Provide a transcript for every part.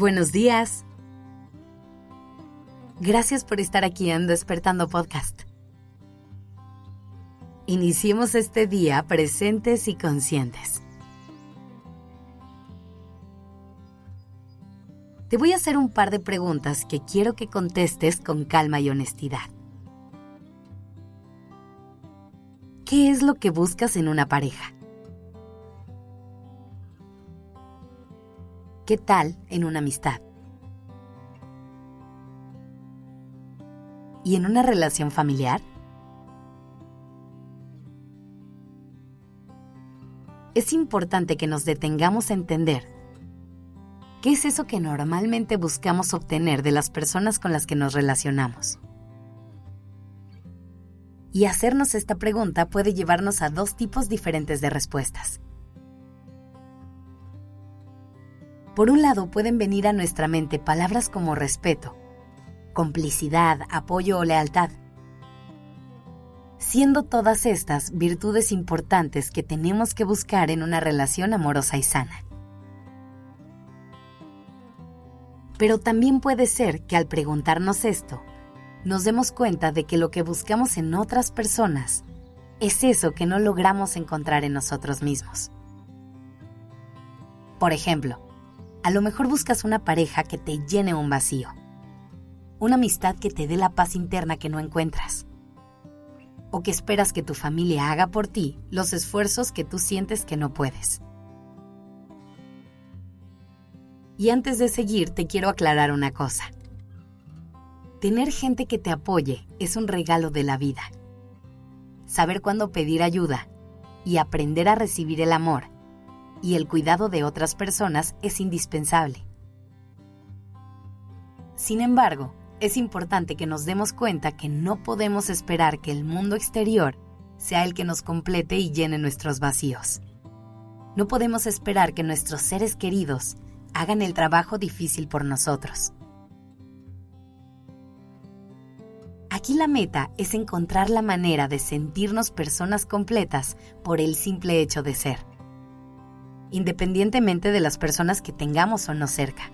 Buenos días. Gracias por estar aquí en Despertando Podcast. Iniciemos este día presentes y conscientes. Te voy a hacer un par de preguntas que quiero que contestes con calma y honestidad. ¿Qué es lo que buscas en una pareja? ¿Qué tal en una amistad? ¿Y en una relación familiar? Es importante que nos detengamos a entender qué es eso que normalmente buscamos obtener de las personas con las que nos relacionamos. Y hacernos esta pregunta puede llevarnos a dos tipos diferentes de respuestas. Por un lado pueden venir a nuestra mente palabras como respeto, complicidad, apoyo o lealtad, siendo todas estas virtudes importantes que tenemos que buscar en una relación amorosa y sana. Pero también puede ser que al preguntarnos esto, nos demos cuenta de que lo que buscamos en otras personas es eso que no logramos encontrar en nosotros mismos. Por ejemplo, a lo mejor buscas una pareja que te llene un vacío. Una amistad que te dé la paz interna que no encuentras. O que esperas que tu familia haga por ti los esfuerzos que tú sientes que no puedes. Y antes de seguir, te quiero aclarar una cosa. Tener gente que te apoye es un regalo de la vida. Saber cuándo pedir ayuda y aprender a recibir el amor y el cuidado de otras personas es indispensable. Sin embargo, es importante que nos demos cuenta que no podemos esperar que el mundo exterior sea el que nos complete y llene nuestros vacíos. No podemos esperar que nuestros seres queridos hagan el trabajo difícil por nosotros. Aquí la meta es encontrar la manera de sentirnos personas completas por el simple hecho de ser independientemente de las personas que tengamos o no cerca.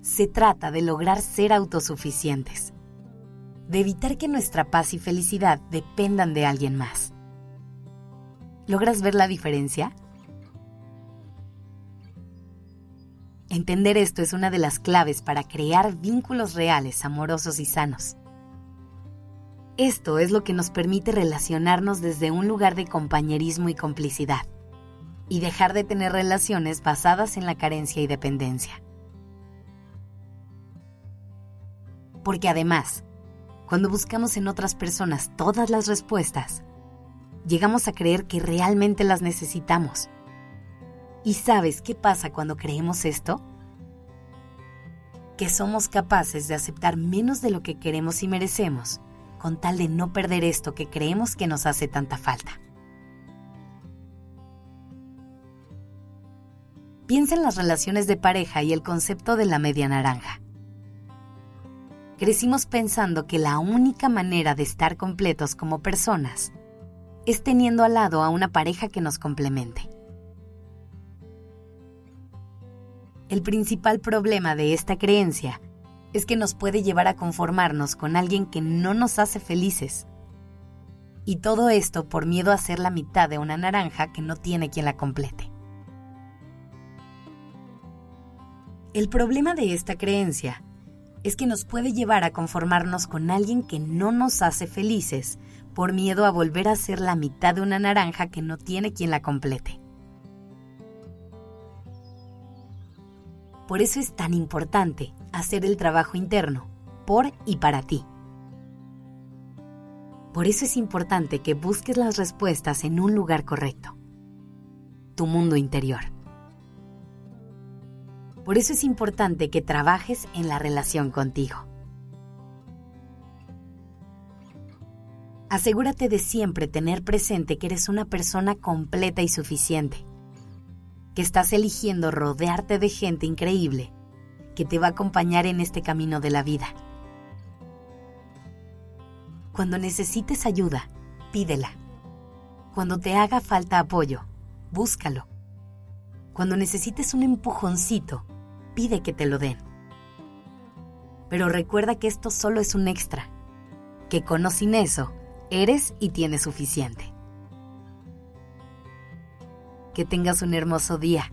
Se trata de lograr ser autosuficientes, de evitar que nuestra paz y felicidad dependan de alguien más. ¿Logras ver la diferencia? Entender esto es una de las claves para crear vínculos reales, amorosos y sanos. Esto es lo que nos permite relacionarnos desde un lugar de compañerismo y complicidad, y dejar de tener relaciones basadas en la carencia y dependencia. Porque además, cuando buscamos en otras personas todas las respuestas, llegamos a creer que realmente las necesitamos. ¿Y sabes qué pasa cuando creemos esto? Que somos capaces de aceptar menos de lo que queremos y merecemos con tal de no perder esto que creemos que nos hace tanta falta. Piensa en las relaciones de pareja y el concepto de la media naranja. Crecimos pensando que la única manera de estar completos como personas es teniendo al lado a una pareja que nos complemente. El principal problema de esta creencia es que nos puede llevar a conformarnos con alguien que no nos hace felices. Y todo esto por miedo a ser la mitad de una naranja que no tiene quien la complete. El problema de esta creencia es que nos puede llevar a conformarnos con alguien que no nos hace felices por miedo a volver a ser la mitad de una naranja que no tiene quien la complete. Por eso es tan importante hacer el trabajo interno, por y para ti. Por eso es importante que busques las respuestas en un lugar correcto, tu mundo interior. Por eso es importante que trabajes en la relación contigo. Asegúrate de siempre tener presente que eres una persona completa y suficiente que estás eligiendo rodearte de gente increíble que te va a acompañar en este camino de la vida. Cuando necesites ayuda, pídela. Cuando te haga falta apoyo, búscalo. Cuando necesites un empujoncito, pide que te lo den. Pero recuerda que esto solo es un extra, que con o sin eso, eres y tienes suficiente. Que tengas un hermoso día.